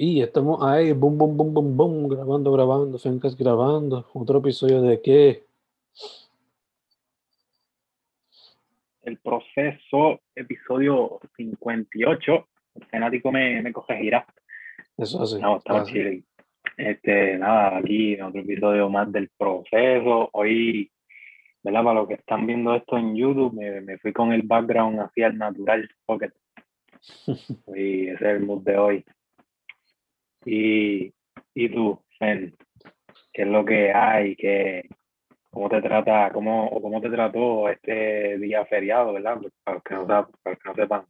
Y estamos ahí, boom, boom, boom, boom, boom, grabando, grabando, Fencas grabando. Otro episodio de qué? El proceso, episodio 58. El fanático me, me coge gira. Eso así. No, estamos así. chile. Este, nada, aquí otro episodio más del proceso. Hoy, ¿verdad? Para los que están viendo esto en YouTube, me, me fui con el background hacia el natural pocket. Y ese es el mood de hoy. Y, y tú, Fen, ¿qué es lo que hay? ¿Qué, ¿Cómo te trata, cómo, o cómo te trató este día feriado, verdad? Para los que no, para los que no sepan,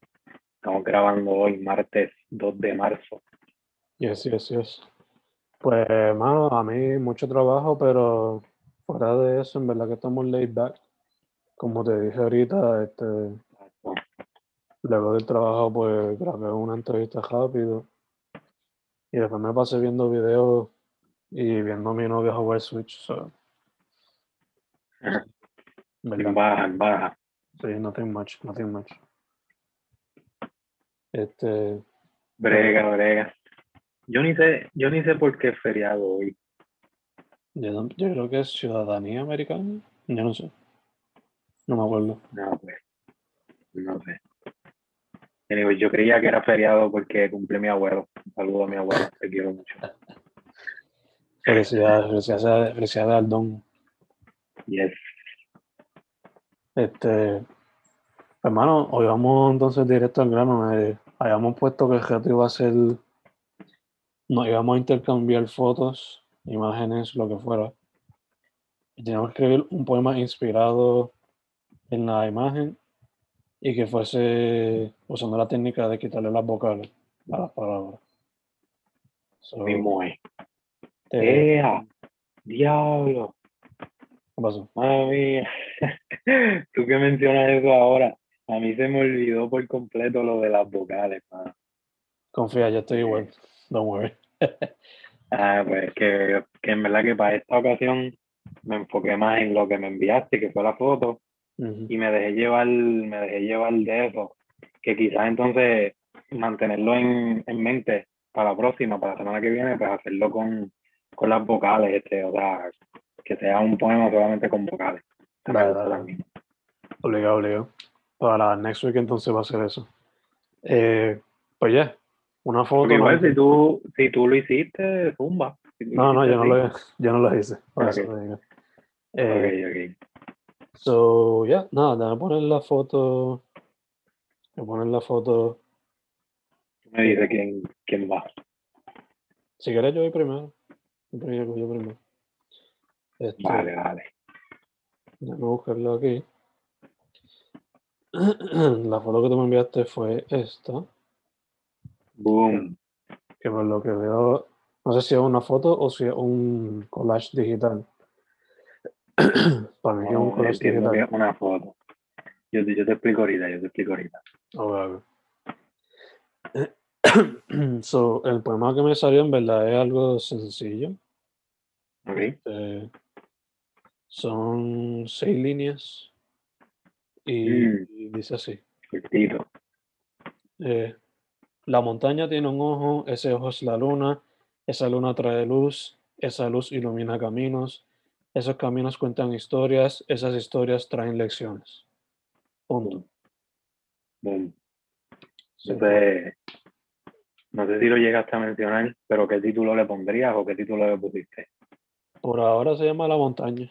estamos grabando hoy, martes 2 de marzo. Yes, yes, yes. Pues, mano, a mí mucho trabajo, pero fuera de eso, en verdad que estamos laid back. Como te dije ahorita, este, luego del trabajo, pues grabé una entrevista rápido. Y después me pasé viendo videos y viendo a mi novia jugar Switch. So, en baja, en baja. sí, nothing much, nothing much. Este, Brega, brega. Yo ni sé, yo ni sé por qué es feriado hoy. yo, yo creo que es ciudadanía americana. Yo no sé. No me acuerdo. No, pues, no sé. Anyway, yo creía que era feriado porque cumple mi abuelo. Saludo a mi abuelo, te quiero mucho. Felicidades, felicidades, felicidades al don. Yes. Este, hermano, hoy vamos entonces directo al grano. eh, habíamos puesto que el reto iba a ser, nos íbamos a intercambiar fotos, imágenes, lo que fuera. Y teníamos que escribir un poema inspirado en la imagen y que fuese usando la técnica de quitarle las vocales a las palabras. So, Mismo es. te- ¡Ea! ¡Diablo! ¿qué pasó? Madre mía. Tú que mencionas eso ahora, a mí se me olvidó por completo lo de las vocales, mano. Confía, yo estoy igual. Don't worry. Ah, pues que, que en verdad que para esta ocasión me enfoqué más en lo que me enviaste, que fue la foto, Y me dejé llevar, me dejé llevar de eso, que quizás entonces mantenerlo en, en mente para la próxima, para la semana que viene, pues hacerlo con, con las vocales, este, o sea, que sea un poema solamente con vocales. También. Obligado, obligado. Para next week entonces va a ser eso. Eh, pues ya, una foto. Igual ¿no? si tú, si tú lo hiciste, zumba. Si No, no, yo no, lo, yo no lo hice. por Ok. eso Eh. So, ya, nada, déjame poner la foto. Voy a poner la foto. Me dices quién, quién va. Si quieres, yo voy primero. Yo voy primero. Este, Vale, vale. Déjame buscarlo aquí. La foto que tú me enviaste fue esta. Boom. que por lo que veo, no sé si es una foto o si es un collage digital. Para mí es un No, digital. es una foto. Yo, te- yo te explico ahorita, yo te explico ahorita. Ok, ok. So, el poema que me salió en verdad es algo sencillo. ¿Ok? Eh, son seis líneas y, Mm. dice así. Cortito. eh, la montaña tiene un ojo, ese ojo es la luna, esa luna trae luz, esa luz ilumina caminos, esos caminos cuentan historias, esas historias traen lecciones. Punto. Boom. Sí. No sé, no sé si lo llegaste a mencionar, pero ¿qué título le pondrías o qué título le pusiste? Por ahora se llama La Montaña.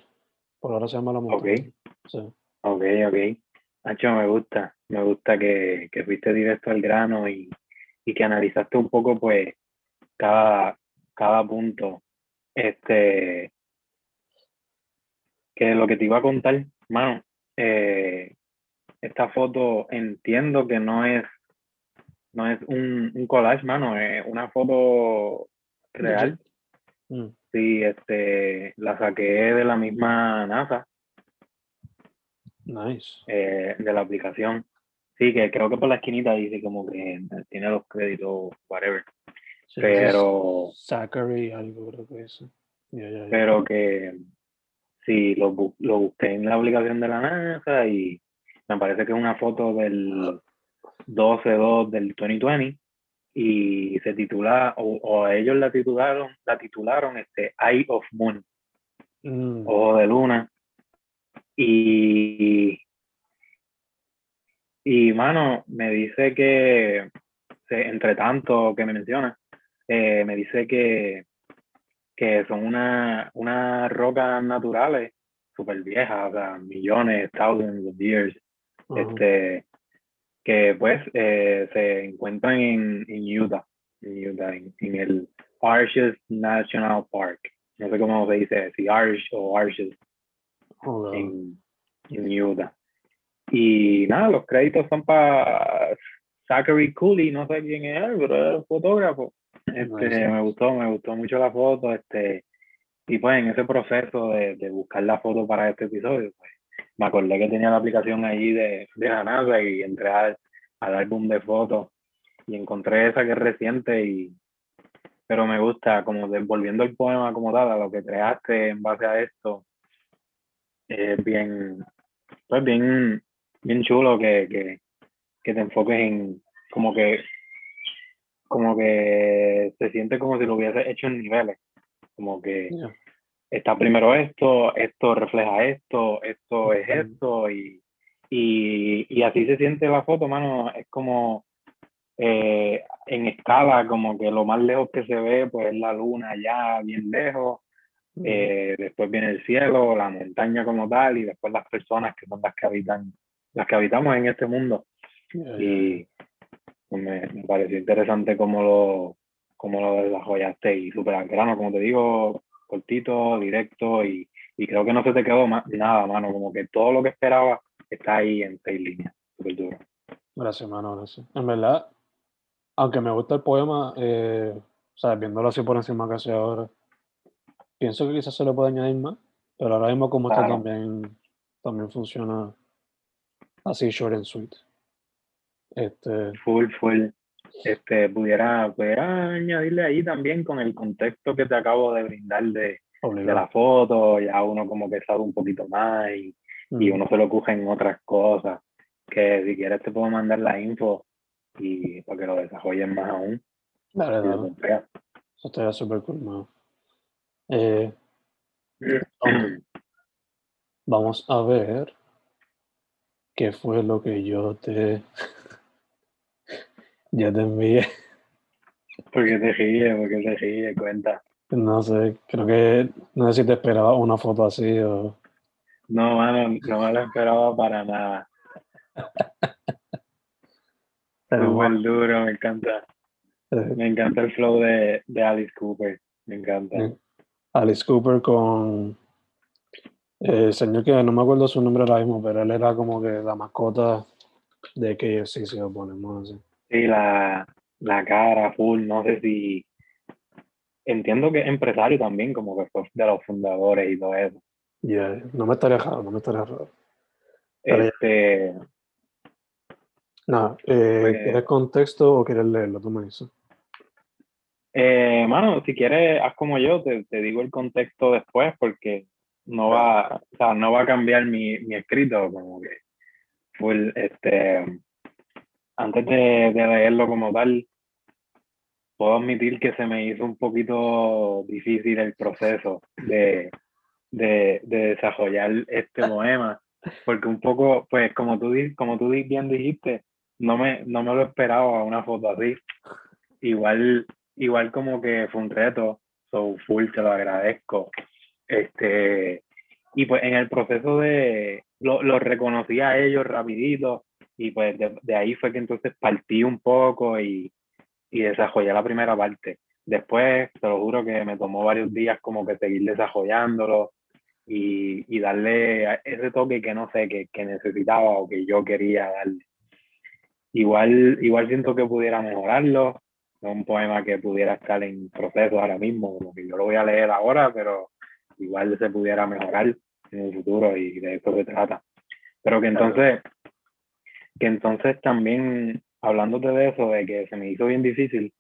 Por ahora se llama La Montaña. Sí. Ok, ok. Nacho, me gusta. Me gusta que, que fuiste directo al grano y, y que analizaste un poco, pues, cada, cada punto. Este, que lo que te iba a contar, mano, eh, esta foto entiendo que no es, no es un, un collage, mano, es una foto real. Mm, Sí, este, la saqué de la misma NASA. Nice. eh, de la aplicación. Sí, que creo que por la esquinita dice como que tiene los créditos, whatever. Sí, Pero, Zachary, algo creo que es. Ya, ya, ya. pero que sí, lo, bu- lo busqué en la aplicación de la NASA y me parece que es una foto del 12-2 del 2020 y se titula, o, ellos la titularon, la titularon este, Eye of Moon, mm. Ojo de Luna. Y, y, mano, me dice que, entre tanto que me menciona, eh, me dice que, que son unas una rocas naturales súper viejas, o sea, millones, thousands of years, este, que pues eh, se encuentran en, en, Utah, en Utah, en, el Arches National Park. No sé cómo se dice, si Arch o Arches, en, en, Utah. Y nada, los créditos son para Zachary Cooley, no sé quién es, pero es fotógrafo. Este, me gustó, me gustó mucho la foto, este, y pues en ese proceso de, de buscar la foto para este episodio, pues me acordé que tenía la aplicación ahí de, de la NASA y entré al, álbum de fotos y encontré esa que es reciente y pero me gusta como volviendo el poema como tal a lo que creaste en base a esto es bien pues bien bien chulo que, que, que te enfoques en como que como que se siente como si lo hubiese hecho en niveles como que está primero esto, esto refleja esto, esto es esto, y, y, y, así se siente la foto, mano, es como eh, en escala, como que lo más lejos que se ve, pues es la luna ya bien lejos, eh, después viene el cielo, la montaña como tal, y después las personas que son las que habitan, las que habitamos en este mundo. Y pues, me, me, pareció interesante cómo lo, cómo lo desarrollaste y súper al grano, como te digo, cortito, directo y, y creo que no se te quedó nada, mano, como que todo lo que esperaba está ahí en seis líneas, súper duro. Gracias, mano, gracias. En verdad, aunque me gusta el poema, eh, o sea, viéndolo así por encima casi ahora, pienso que quizás se le puede añadir más, pero ahora mismo como está también, también funciona así short and sweet. Este, full, full este, pudiera, pudiera añadirle ahí también con el contexto que te acabo de brindar de, de la foto, ya uno como que sabe un poquito más y, y, uno se lo coge en otras cosas, que si quieres te puedo mandar la info y para que lo desarrollen más aún. Dale, dale. Eso estaría súper cool, eh, vamos a ver qué fue lo que yo te ya te envié. ¿Por qué te ríes? ¿Por qué te ríes? Cuenta. No sé, creo que no sé si te esperaba una foto así o. No, mano, no me lo esperaba para nada. Súper duro, me encanta. Eh. Me encanta el flow de, de Alice Cooper. Me encanta. Eh, Alice Cooper con el señor que no me acuerdo su nombre ahora mismo, pero él era como que la mascota de KFC, si lo ponemos así. Sí, la, la cara full, no sé si. Entiendo que es empresario también, como que fue de los fundadores y todo eso. Yeah, no me estaría raro, no me estaría raro. Este. Nada, eh, pues ¿quieres contexto o quieres leerlo? Tú me dices. Eh, mano, si quieres, haz como yo, te, te, digo el contexto después porque no va, o sea, no va a cambiar mi, mi escrito, como que full, este, antes de, leerlo como tal, puedo admitir que se me hizo un poquito difícil el proceso de, de, desarrollar este poema, porque un poco, pues como tú, como tú bien dijiste, no me, no me lo esperaba una foto así. Igual, igual como que fue un reto, so full, te lo agradezco. Este, y pues en el proceso de, lo, lo reconocí a ellos rapidito, y pues de, ahí fue que entonces partí un poco y, y desarrollé la primera parte. Después, te lo juro que me tomó varios días como que seguir desarrollándolo y, y darle ese toque que no sé, que, que, necesitaba o que yo quería darle. Igual, igual siento que pudiera mejorarlo, no un poema que pudiera estar en proceso ahora mismo, como que yo lo voy a leer ahora, pero igual se pudiera mejorar en el futuro y de eso se trata. Pero que entonces que entonces también, hablándote de eso, de que se me hizo bien difícil,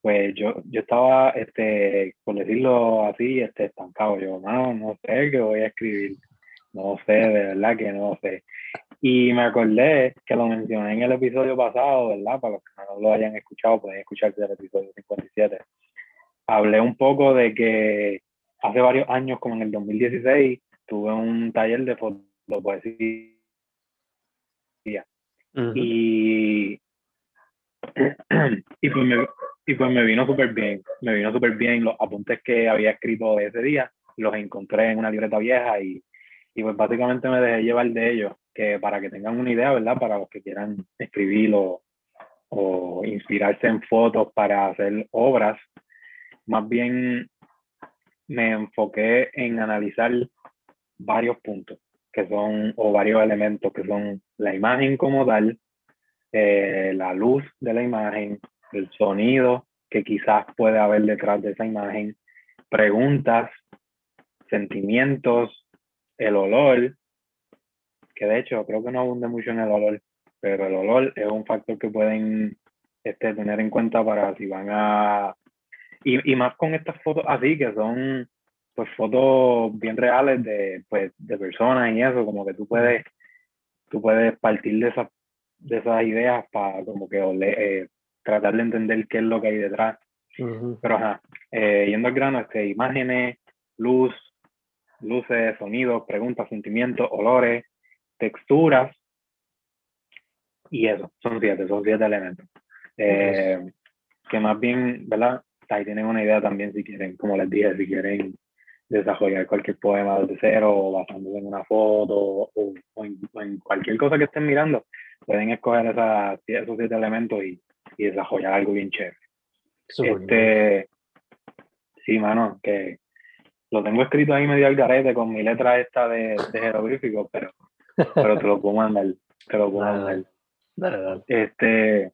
pues yo, yo estaba, este, por decirlo así, este, estancado. Yo, no, no sé qué voy a escribir. No sé, de verdad que no sé. Y me acordé que lo mencioné en el episodio pasado, ¿verdad? Para los que no lo hayan escuchado, pueden escucharse el episodio 57. Hablé un poco de que hace varios años, como en el 2016, tuve un taller de fotopoesía. Y, y, pues me, y pues me vino súper bien, me vino súper bien los apuntes que había escrito ese día, los encontré en una libreta vieja y, y pues básicamente me dejé llevar de ellos, que para que tengan una idea, ¿verdad? Para los que quieran escribir o, o inspirarse en fotos para hacer obras, más bien me enfoqué en analizar varios puntos que son, o varios elementos que son la imagen como tal, eh, la luz de la imagen, el sonido que quizás puede haber detrás de esa imagen, preguntas, sentimientos, el olor, que de hecho creo que no abunde mucho en el olor, pero el olor es un factor que pueden este, tener en cuenta para si van a... Y, y más con estas fotos así, que son pues fotos bien reales de, pues, de personas y eso, como que tú puedes, tú puedes partir de esas, de esas ideas para como que eh, tratar de entender qué es lo que hay detrás. Pero ajá, eh, yendo al grano, este, imágenes, luz, luces, sonidos, preguntas, sentimientos, olores, texturas, y eso, son siete, son siete elementos. Eh, que más bien, ¿verdad? Ahí tienen una idea también si quieren, como les dije, si quieren desarrollar cualquier poema desde cero o basándose en una foto o, en, cualquier cosa que estén mirando, pueden escoger esos siete elementos y, y desarrollar algo bien chévere. este, sí, mano, que lo tengo escrito ahí medio al garete con mi letra esta de, de jeroglífico, pero, pero te lo puedo mandar, te lo puedo mandar. Dale, dale. Este,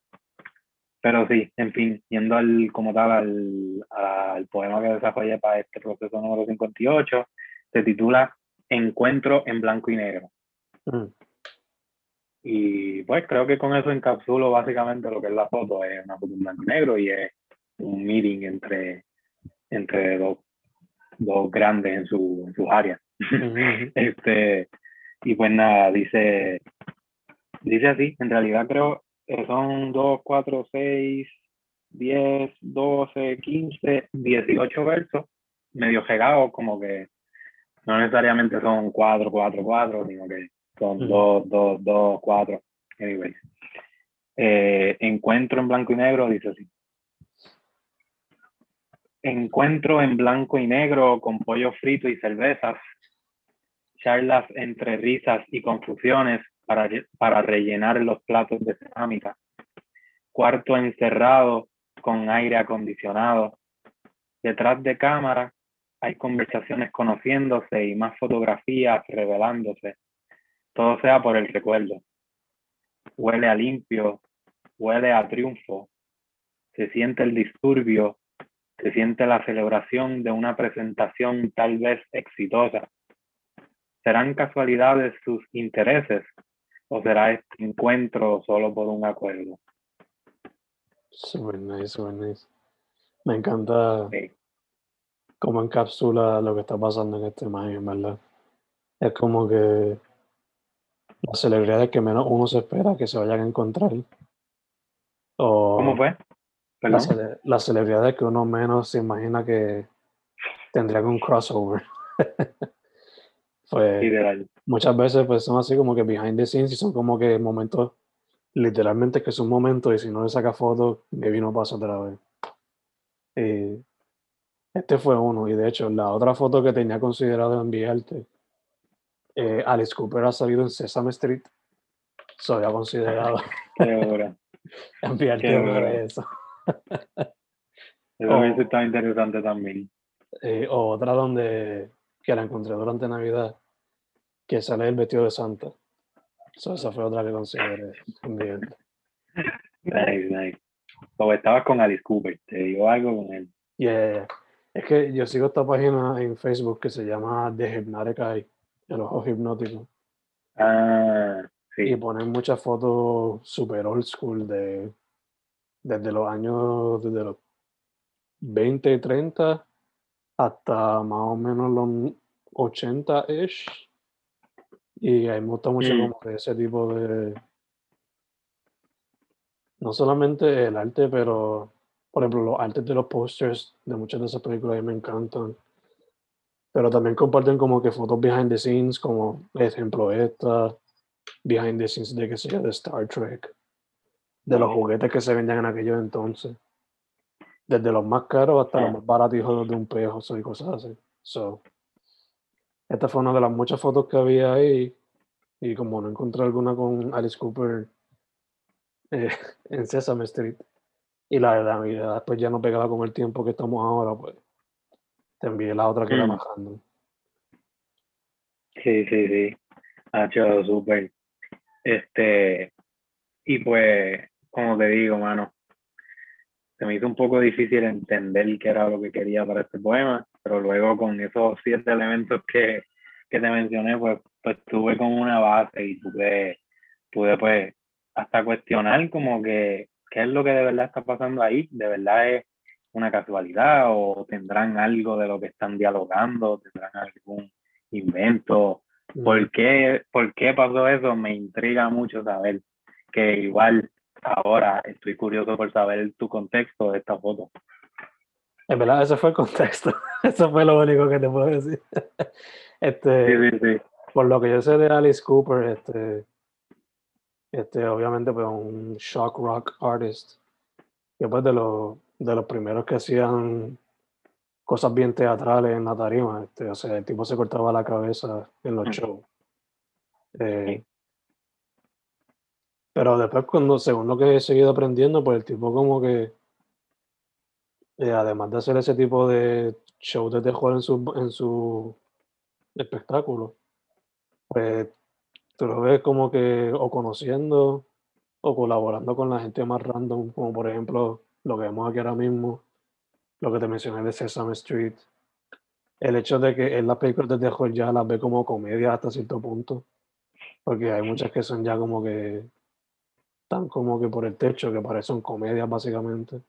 pero sí, en fin, yendo al, como tal al, al poema que desarrollé para este proceso número 58, se titula Encuentro en blanco y negro. Mm. Y pues creo que con eso encapsulo básicamente lo que es la foto. Es una foto en blanco y negro y es un meeting entre, entre dos, dos grandes en, su, en sus áreas. este, y pues nada, dice, dice así, en realidad creo, eh, son 2, 4, 6, 10, 12, 15, 18 versos, medio regados, como que no necesariamente son 4, 4, 4, sino que son 2, 2, 2, 4. Anyways. Eh, encuentro en blanco y negro, dice así. Encuentro en blanco y negro con pollo frito y cervezas, charlas entre risas y confusiones, para, para rellenar los platos de cerámica. Cuarto encerrado con aire acondicionado. Detrás de cámara hay conversaciones conociéndose y más fotografías revelándose. Todo sea por el recuerdo. Huele a limpio, huele a triunfo. Se siente el disturbio, se siente la celebración de una presentación tal vez exitosa. ¿Serán casualidades sus intereses ¿O será este encuentro solo por un acuerdo? Super nice, super nice. Me encanta cómo encapsula lo que está pasando en este imagen, ¿verdad? Es como que las celebridades que menos uno se espera que se vayan a encontrar. O ¿Cómo fue? Las, las celebridades que uno menos se imagina que tendrían un crossover. Pues muchas veces pues son así como que behind the scenes y son como que momentos, literalmente que son momentos y si no le saca fotos, me vino paso otra vez. Y este fue uno y de hecho la otra foto que tenía considerado enviarte, eh, Alice Cooper ha salido en Sesame Street, se había considerado enviarte de eso. Eso está interesante también. Eh, otra donde que la encontré durante Navidad, que sale el vestido de Santa. esa fue otra que consideré Nice, nice. O estabas con Alice Cooper, te digo algo con él. Yeah, es que yo sigo esta página en Facebook que se llama The Hypnotic Eye, el ojo hipnótico. Ah, sí. Y ponen muchas fotos super old school de desde los años, desde los 20, 30 hasta más o menos los 80-ish Y a mí me gusta mucho Mm. como que ese tipo de... No solamente el arte, pero, por ejemplo, los artes de los posters de muchas de esas películas a mí me encantan. Pero también comparten como que fotos behind the scenes, como ejemplo esta, behind the scenes de que sea de Star Trek, de los juguetes que se vendían en aquellos entonces. Desde los más caros hasta los Ah. más baratos de un pejo y cosas así. So, esta fue una de las muchas fotos que había ahí. Y como no encontré alguna con Alice Cooper eh, en Sesame Street, y la de Navidad después ya no pegaba con el tiempo que estamos ahora, pues te envié la otra que era Mm. bajando. Sí, sí, sí. Ha hecho súper. Este, y pues, como te digo, mano, se me hizo un poco difícil entender qué era lo que quería para este poema, pero luego con esos siete elementos que, que te mencioné, pues, pues tuve como una base y pude, pude pues hasta cuestionar como que qué es lo que de verdad está pasando ahí, de verdad es una casualidad o tendrán algo de lo que están dialogando, tendrán algún invento, Mm. ¿Por qué, ¿Por qué pasó eso? Me intriga mucho saber. Que igual ahora estoy curioso por saber tu contexto de esta foto. En verdad, ese fue el contexto. Eso fue lo único que te puedo decir. Este, Sí, sí, sí. por lo que yo sé de Alice Cooper, este, este, obviamente, pues un shock rock artist, que pues de los, de los primeros que hacían cosas bien teatrales en la tarima, este, o sea, el tipo se cortaba la cabeza en los shows. Eh, pero después, cuando, según lo que he seguido aprendiendo, pues el tipo como que, eh, además de hacer ese tipo de show de terror en su, en su espectáculo, pues tú lo ves como que o conociendo o colaborando con la gente más random, como por ejemplo lo que vemos aquí ahora mismo, lo que te mencioné de Sesame Street. El hecho de que en las películas de terror ya las ve como comedia hasta cierto punto, porque hay muchas que son ya como que están como que por el techo, que parecen comedias básicamente.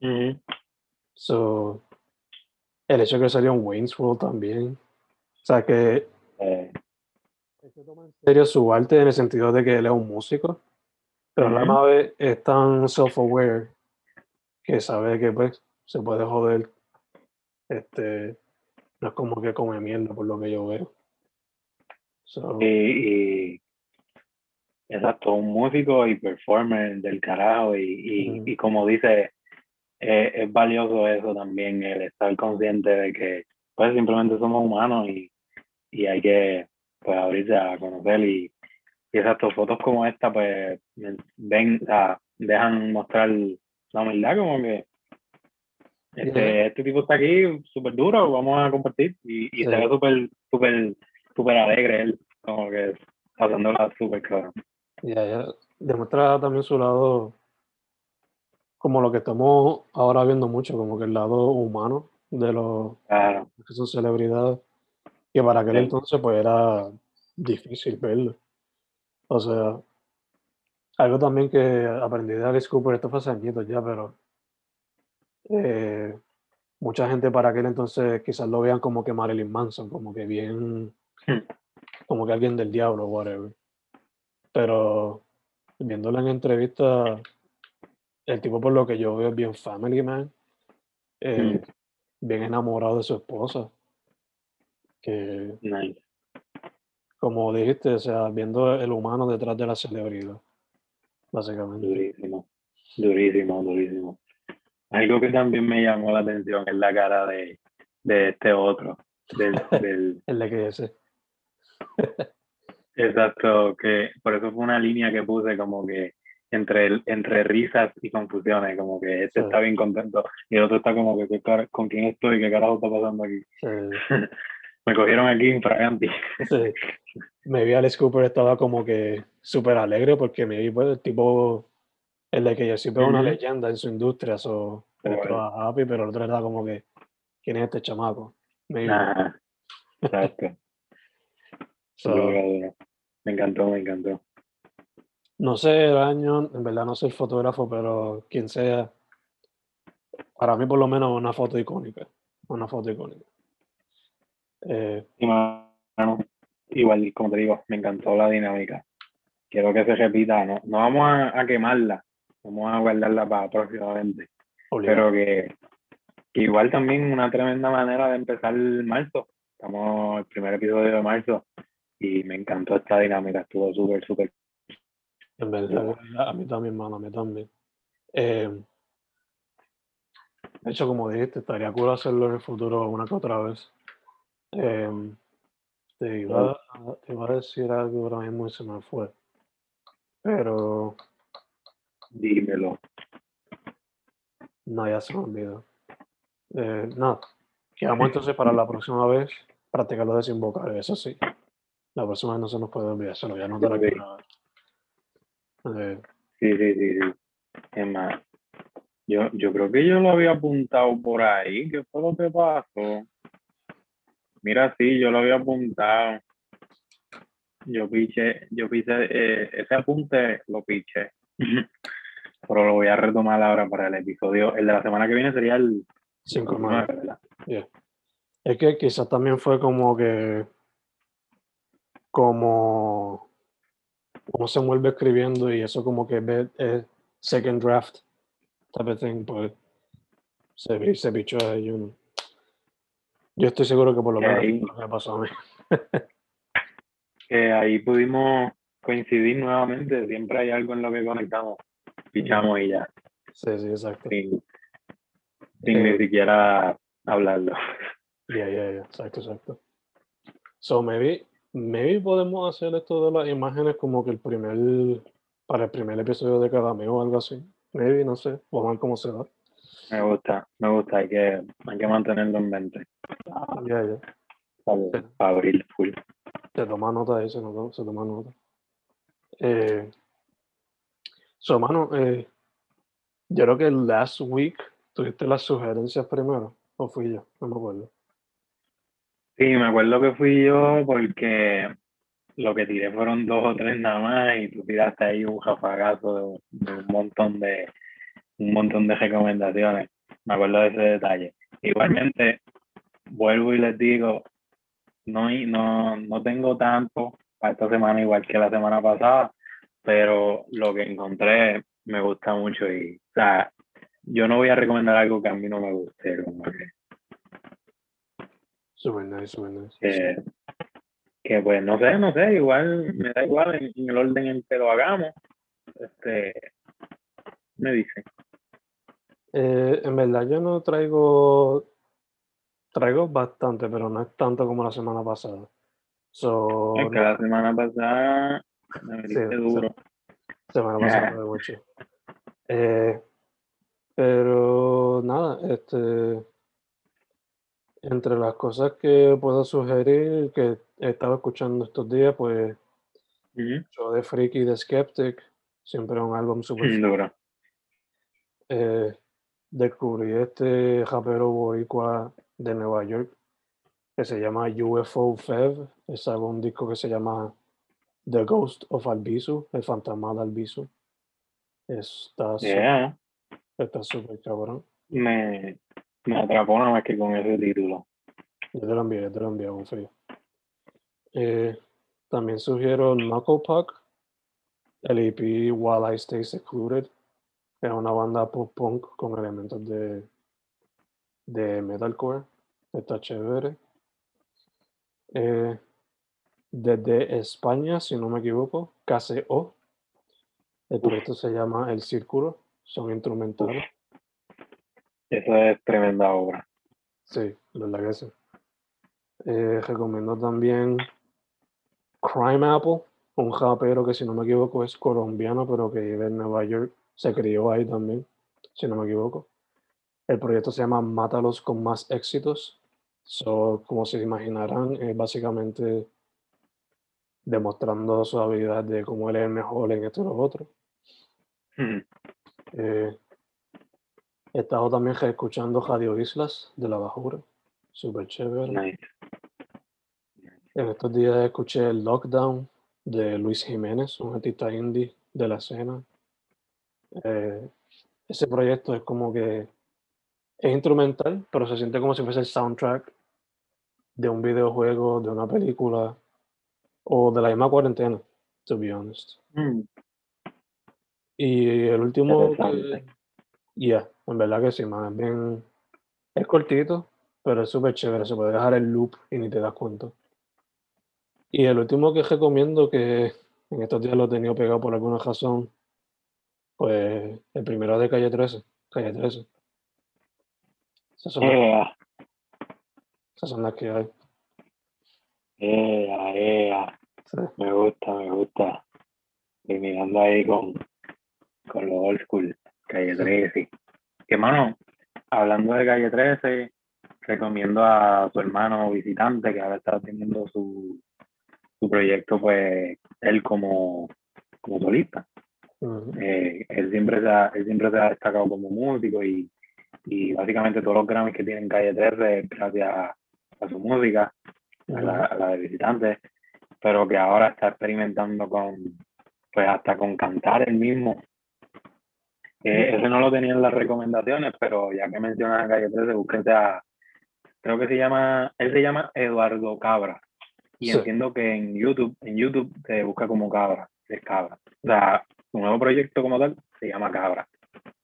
Ujú. So, el hecho de que salió en Wayne's World también. O sea, que Eh, se toma en serio su arte en el sentido de que él es un músico, pero a la Ujú. misma vez es tan self-aware que sabe que pues se puede joder. Este, no es como que come mierda por lo que yo veo. So, y, y- exacto, un músico y performer del carajo. Y, y, y como dice, eh, es valioso eso también, el estar consciente de que pues simplemente somos humanos y, y hay que pues abrirse a conocer y, y exacto, fotos como esta pues ven, o sea, dejan mostrar la humildad como que este, Yeah. este tipo está aquí súper duro, vamos a compartir y, y se ve súper, súper, súper alegre él, como que pasándola súper claro. Ya, ya demuestra también su lado, como lo que estamos ahora viendo mucho, como que el lado humano de los Claro, que son celebridades, que para aquel Sí. entonces pues era difícil verlo. O sea, algo también que aprendí de Alice Cooper, esto fue hace añitos ya, pero eh, mucha gente para aquel entonces quizás lo vean como que Marilyn Manson, como que bien, Hmm. como que alguien del diablo, whatever. Pero viéndolo en entrevista, el tipo por lo que yo veo es bien family man, eh, bien enamorado de su esposa, que nice. como dijiste, o sea, viendo el humano detrás de la celebridad, básicamente. Durísimo, durísimo, durísimo. Algo que también me llamó la atención es la cara de, de este otro, del, del, El de que ese. Exacto, que por eso fue una línea que puse como que entre, entre risas y confusiones, como que este Sí. está bien contento y el otro está como que ¿qué cara- con quién estoy, qué carajo está pasando aquí. Sí, Me cogieron aquí infraganti. sí. Me vi a Alice Cooper estaba como que súper alegre porque me vi pues, el tipo, el de que yo siempre es una leyenda en su industria, so, Bueno. estaba happy, pero el otro era como que, ¿quién es este chamaco? Maybe. Ajá, exacto. So, duro. Me encantó, me encantó. no sé el año, en verdad no soy fotógrafo, pero quien sea, para mí por lo menos una foto icónica, una foto icónica. Eh, Y, mano, igual, como te digo, me encantó la dinámica. Quiero que se repita, no, no vamos a, quemarla, vamos a guardarla para próximamente. Pero que, igual también una tremenda manera de empezar el marzo. Estamos el primer episodio de marzo y me encantó esta dinámica, estuvo súper, súper. En verdad, a mí también, mano, a mí también. Eh, de hecho, como dijiste, estaría cool hacerlo en el futuro una que otra vez. Eh, te iba, a decir algo ahora mismo y se me fue. Pero. Dímelo. No, ya se me olvidó. Eh, nada. Quedamos entonces para la próxima vez practicar lo de desinvocar, eso sí. La próxima vez no se nos puede olvidar, se lo voy a anotar aquí. Eh, sí, sí, sí, sí. Es más, yo, yo creo que yo lo había apuntado por ahí. ¿Qué fue lo que pasó? Mira, sí, yo lo había apuntado. Yo piché, yo piché, eh, ese apunte lo piché. Pero lo voy a retomar ahora para el episodio. El de la semana que viene sería el 5 ¿verdad? Es que quizás también fue como que como uno se vuelve escribiendo y eso como que ve es second draft type of thing, pues se, se pichó ahí uno. Yo estoy seguro que por lo menos lo que pasó a mí. que ahí pudimos coincidir nuevamente. Siempre hay algo en lo que conectamos. Pichamos y ya. Sí, sí, exacto. Sin, ni eh, siquiera hablarlo. Ya, ya, ya. Exacto, exacto. So, maybe, maybe podemos hacer esto de las imágenes como que el primer, para el primer episodio de cada mes o algo así. Maybe, no sé. Vamos a ver cómo se da. Me gusta, me gusta, hay que, hay que mantenerlo en mente. Ya, ya. Para, abrir full. Se toma nota de eso, ¿no? se toma nota. Eh, so, mano, eh, yo creo que last week tuviste las sugerencias primero, o fui yo, no me acuerdo. Sí, me acuerdo que fui yo porque lo que tiré fueron dos o tres nada más y tú tiraste ahí un jafagazo de un montón de, un montón de recomendaciones. Me acuerdo de ese detalle. Igualmente, vuelvo y les digo, no, no, no tengo tanto para esta semana igual que la semana pasada, pero lo que encontré me gusta mucho y, o sea, yo no voy a recomendar algo que a mí no me guste. Como que, super nice, super nice. Que, que, pues no sé, no sé, igual me da igual en, en el orden en que lo hagamos. Este, me dicen. Eh, en verdad yo no traigo, traigo bastante, pero no es tanto como la semana pasada. So, es que la semana pasada me sí, duro. Semana pasada yeah. mucho. Eh, pero nada, este entre las cosas que puedo sugerir que he estado escuchando estos días, pues yo de Freaky y de Skeptic, siempre un álbum súper duro. Eh, descubrí este rapero boricua de Nueva York que se llama UFO Fev. Es un disco que se llama The Ghost of Albizu, el fantasma de Albizu. Está yeah. súper cabrón. Me, me atrapó nada más que con ese título. Yo te lo envié, te lo envié frío. Eh, también sugiero Knuckle Puck, el EP While I Stay Secluded. Es una banda pop punk con elementos de, de metalcore. Está chévere. Eh, desde España, si no me equivoco, KCO. El proyecto se llama El Círculo. Son instrumentales. Eso es tremenda obra. Sí, la verdad que sí. Eh, recomiendo también Crime Apple, un rapero que si no me equivoco es colombiano, pero que vive en Nueva York se crió ahí también, si no me equivoco. El proyecto se llama Mátalos con más éxitos. So, como se imaginarán, es básicamente demostrando su habilidad de cómo él es el mejor en esto y lo otro. Hmm. Eh, he estado también escuchando Radio Islas de la Bajura. Súper chévere. En estos días escuché el Lockdown de Luis Jiménez, un artista indie de la escena. Eh, ese proyecto es como que es instrumental, pero se siente como si fuese el soundtrack de un videojuego, de una película. o de la misma cuarentena, to be honest. Mm, Y el último, que- yeah, en verdad que sí, man, es bien, es cortito, pero es súper chévere, se puede dejar el loop y ni te das cuenta. Y el último que recomiendo, que en estos días lo he tenido pegado por alguna razón, pues el primero de Calle 13, Calle 13. Esas son, las, ea, esas son las que hay. ea, ea. sí. Me gusta, me gusta. Y mirando ahí con, con los old school, calle 13. Que mano, hablando de calle 13, recomiendo a su hermano visitante que ahora está teniendo su, su proyecto, pues él como, como solista. Eh, él, siempre se ha, él siempre se ha destacado como músico y, y básicamente todos los Grammys que tiene en calle 13 es gracias a, a su música, a la, a la de visitantes, pero que ahora está experimentando con, pues hasta con cantar él mismo. Eh, ese no lo tenía en las recomendaciones, pero ya que mencionas a Calle 13, búsquete a, creo que se llama, él se llama Eduardo Cabra. Y Sí. entiendo que en YouTube, en YouTube se busca como Cabra, es Cabra. O sea, su nuevo proyecto como tal se llama Cabra.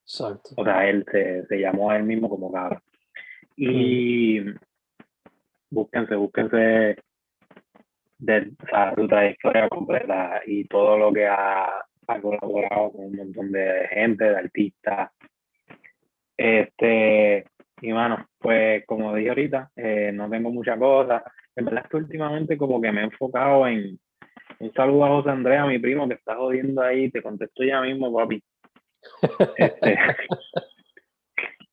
Exacto. O sea, él se, se llamó a él mismo como Cabra. Y búsquense, búsquense de o sea, su trayectoria completa y todo lo que ha, ha colaborado con un montón de gente, de artistas. Este, y bueno, pues como dije ahorita, eh, no tengo muchas cosas. En verdad es que últimamente como que me he enfocado en un saludo a José Andrea, mi primo, que está jodiendo ahí, te contesto ya mismo, papi. Este,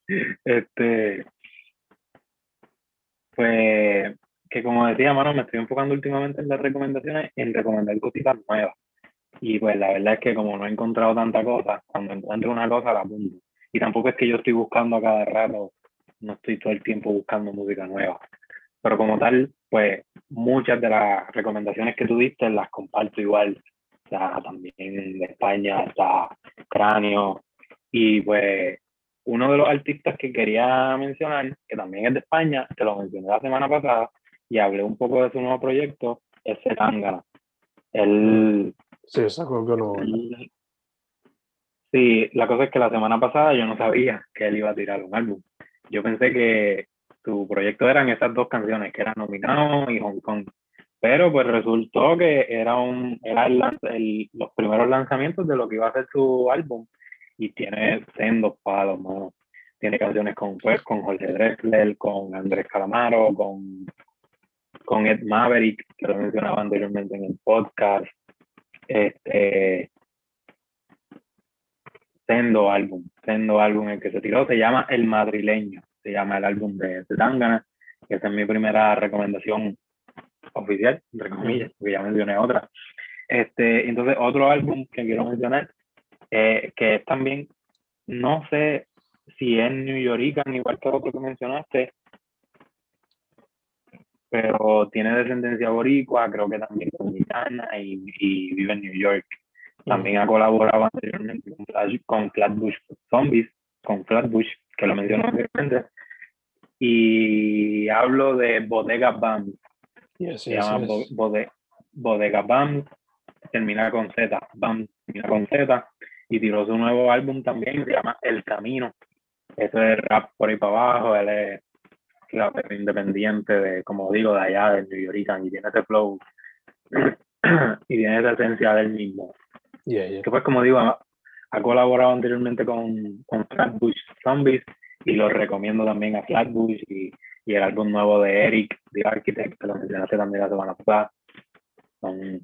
este, pues que como decía, mano, me estoy enfocando últimamente en las recomendaciones, en recomendar cositas nuevas. Y pues la verdad es que como no he encontrado tanta cosa, cuando encuentro una cosa la apunto. Y tampoco es que yo estoy buscando a cada rato, no estoy todo el tiempo buscando música nueva. Pero como tal, pues muchas de las recomendaciones que tú diste las comparto igual. O sea, también de España está Cráneo. Y pues uno de los artistas que quería mencionar, que también es de España, te lo mencioné la semana pasada y hablé un poco de su nuevo proyecto, es Zetangana. Él, Sí, nuevo. ¿verdad? él- Sí, la cosa es que la semana pasada yo no sabía que él iba a tirar un álbum. Yo pensé que su proyecto eran esas dos canciones, que eran Nominado y Hong Kong. Pero pues resultó que era un era el los primeros lanzamientos de lo que iba a ser su álbum. Y tiene sendos palos, mano. Tiene canciones con, con Jorge Drexler, con Andrés Calamaro, con, con Ed Maverick, que lo mencionaba anteriormente en el podcast. Este, sendo álbum, sendo álbum el que se tiró, se llama El Madrileño, se llama el álbum de Zetangana, que esa es mi primera recomendación oficial, entre comillas, porque ya mencioné otra. Este, entonces, otro álbum que quiero mencionar, eh, que es también, no sé si es New Yorican, igual que otro que mencionaste, pero tiene descendencia boricua, creo que también dominicana y, y vive en New York. También ha colaborado anteriormente con, Flash- con Flatbush Zombies, con Flatbush, que lo mencioné anteriormente. Y hablo de Bodega Band, Yes, se yes, llama yes. Bo- Bode- Bodega Band, termina con Z, Band termina con Z, y tiró su nuevo álbum también, se llama El Camino. Eso es rap por ahí para abajo, él es independiente de, como digo, de allá, de New York, y tiene ese flow, y tiene esa esencia del mismo. Yeah, yeah. Que pues, como digo, ha, ha colaborado anteriormente con, con Flatbush Zombies, y lo recomiendo también a Flatbush, y, y el álbum nuevo de Eric, The Architect, que lo mencionaste también la semana pasada, son,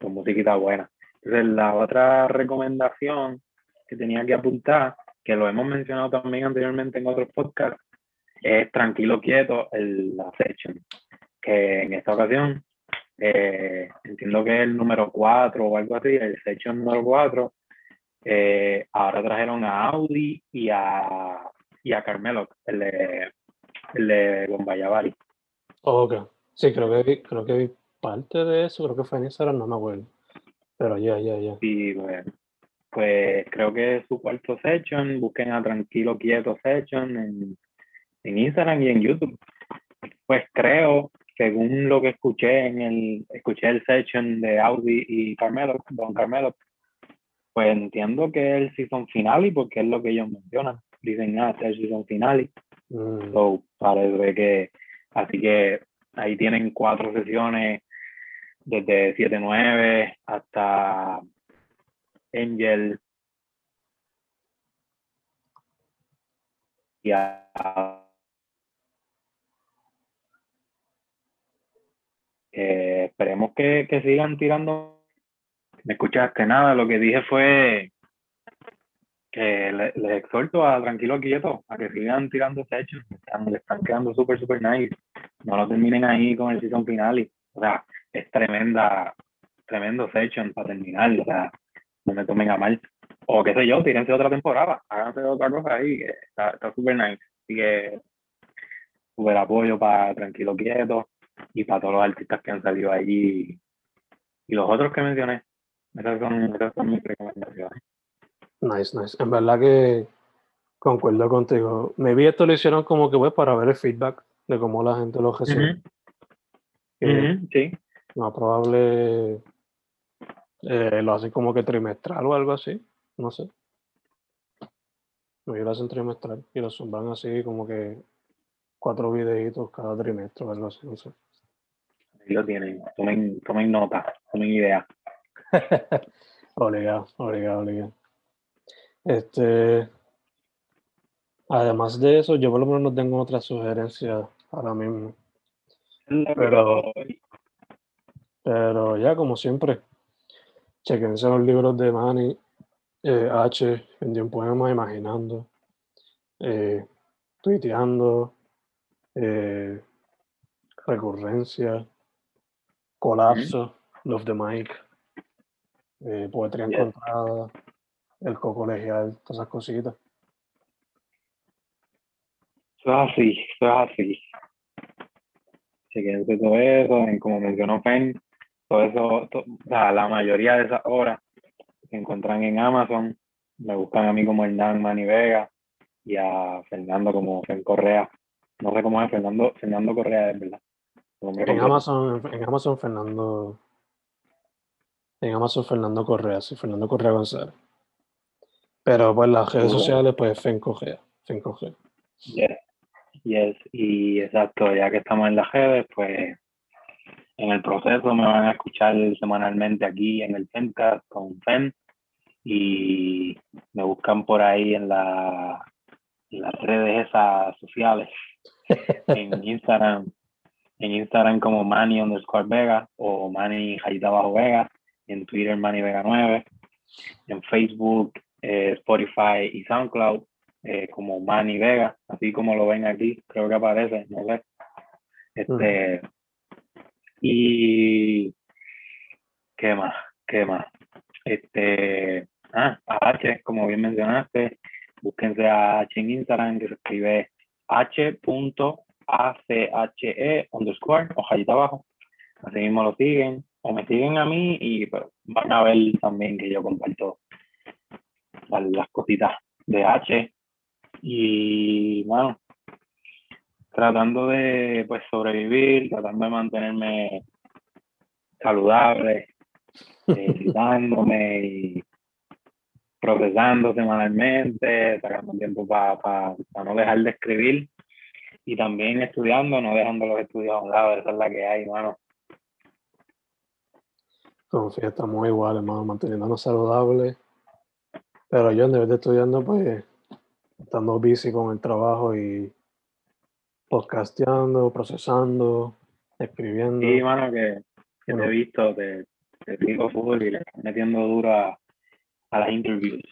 son musiquita buena. Entonces, la otra recomendación que tenía que apuntar, que lo hemos mencionado también anteriormente en otros podcasts, es Tranquilo Quieto, el, la section, que en esta ocasión eh, entiendo que es el número 4 o algo así, el section número 4. eh, ahora trajeron a Audi y a, y a Carmelo, el de, el de Bombayavari. Oh, ok. Sí, creo que vi, creo que vi parte de eso, creo que fue en Instagram, no me acuerdo. Pero ya, ya, ya. Y pues, pues creo que es su cuarto session. Busquen a Tranquilo Quieto Session en, en Instagram y en YouTube. Pues creo según lo que escuché en el, escuché el session de Audi y Carmelo, Don Carmelo, pues entiendo que es el season finale porque es lo que ellos mencionan. Dicen, ah, este es el season finale. Mm, So, parece que, así que ahí tienen cuatro sesiones desde 7-9 hasta Angel y a- eh, esperemos que, que sigan tirando. ¿Me escuchaste? Nada, lo que dije fue que le- les exhorto a tranquilo quieto, a que sigan tirando hechos, le están quedando súper, súper nice. No lo terminen ahí con el season final. O sea, es tremenda, tremendo session para terminar. O sea, no me tomen a mal. O qué sé yo, tírense otra temporada, háganse otra cosa ahí, está súper nice. Así que, súper apoyo para Tranquilo Quieto y para todos los artistas que han salido allí. Y los otros que mencioné. Esas son, esas son mis recomendaciones. nice, nice. En verdad que concuerdo contigo. Maybe esto lo hicieron como que pues para ver el feedback de cómo la gente lo recibe. Ujú, sí. más probable eh, lo hacen como que trimestral o algo así. No sé. Maybe lo hacen trimestral y lo suban así como que cuatro videitos cada trimestre o algo así. No sé. Lo tienen. Tomen, tomen nota, tomen idea. Obligado, obligado, obligado. Este, además de eso, yo por lo menos no tengo otra sugerencia ahora mismo. Pero- Pero ya, como siempre, chequense los libros de Manny, eh, H, vendió un poema imaginando, eh, tuiteando, eh, recurrencia, colapso, Love the Mic, eh, poetría Yes. encontrada, el colegial, todas esas cositas. Eso es así, eso es así. Chequense todo eso, en como mencionó Fen, todo eso, to- o sea, la mayoría de esas obras se encuentran en Amazon. Me buscan a mí como Hernán Mani Vega y a Fernando como Fen Correa. No sé cómo es Fernando, Fernando Correa, es verdad. En. Amazon, en Amazon Fernando, en Amazon Fernando Correa, sí, Fernando Correa González. Pero pues las redes sociales, pues Fen Correa, Fen Correa. Yes, yes, y exacto, ya que estamos en las redes, pues en el proceso me van a escuchar semanalmente aquí en el Fencast con Fen y me buscan por ahí en, la, en las redes esas sociales, en Instagram, en Instagram como Manny underscore Vega o Manny Jayita Bajo Vega, en Twitter Manny Vega 9, en Facebook, eh, Spotify y SoundCloud eh, como Manny Vega, así como lo ven aquí, creo que aparece, no sé. Este, y qué más, qué más. Este, ah, H, como bien mencionaste, búsquense a H en Instagram, que se escribe h.ache underscore o rayita abajo. Así mismo lo siguen, o me siguen a mí y pues, van a ver también que yo comparto las las cositas de H. Y bueno, tratando de pues sobrevivir, tratando de mantenerme saludable, eh, citándome y procesando semanalmente, sacando tiempo para no dejar de escribir y también estudiando, no dejando los estudios a un lado, esa es la que hay, mano. Confía, estamos igual, hermano, manteniéndonos saludables. Pero yo en vez de estudiando, pues, estando busy con el trabajo y podcasteando, procesando, escribiendo. Sí, mano, que, que te he visto, te, te sigo full y le estás metiendo duro a, a las interviews.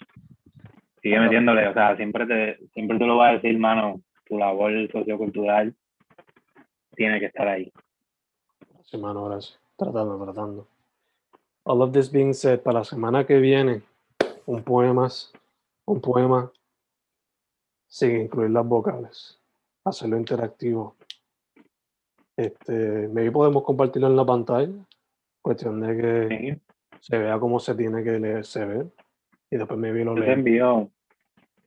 Sigue metiéndole, o sea, siempre te, siempre te lo va a decir, mano, tu labor sociocultural tiene que estar ahí. Sí, mano, gracias. Tratando, tratando. All of this being said, para la semana que viene, un poema, un poema sin incluir las vocales. Hacerlo interactivo. Este, maybe podemos compartirlo en la pantalla. Cuestión de que Sí. se vea cómo se tiene que leer, se ve. Y después maybe lo Te leemos.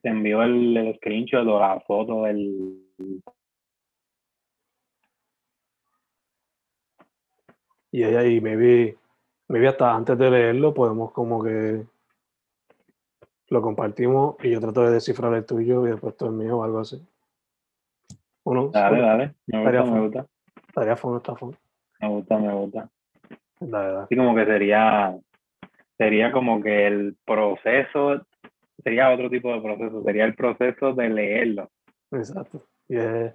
Te envió el, el screenshot o la foto del Y ella, y maybe, maybe hasta antes de leerlo podemos como que lo compartimos y yo trato de descifrar el tuyo y después tú el mío o algo así. Uno, Dale, dale. Me gusta, me gusta. estaría fun, está fun. Me gusta, me gusta. La verdad. Así como que sería, sería como que el proceso, sería otro tipo de proceso, sería el proceso de leerlo. Exacto. Y es-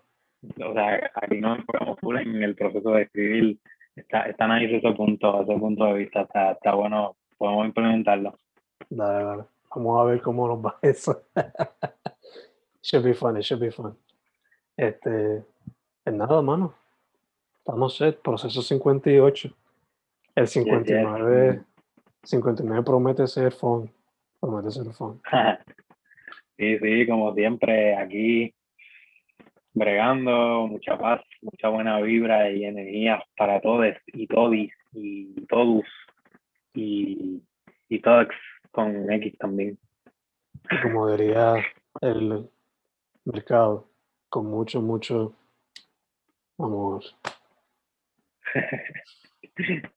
O sea, aquí nos enfocamos en el proceso de escribir. Está, está nice ese punto, ese punto de vista, está, está bueno, podemos implementarlo. dale, dale. Vamos a ver cómo nos va eso. should be fun, it should be fun. Este, es nada, mano. Estamos set, proceso 58. El 59, 59 promete ser fun. Promete ser fun. Sí, sí, como siempre, aquí bregando, mucha paz, mucha buena vibra y energía para todos y todis y todos y, y todos con X también. Como diría el mercado, con mucho, mucho amor.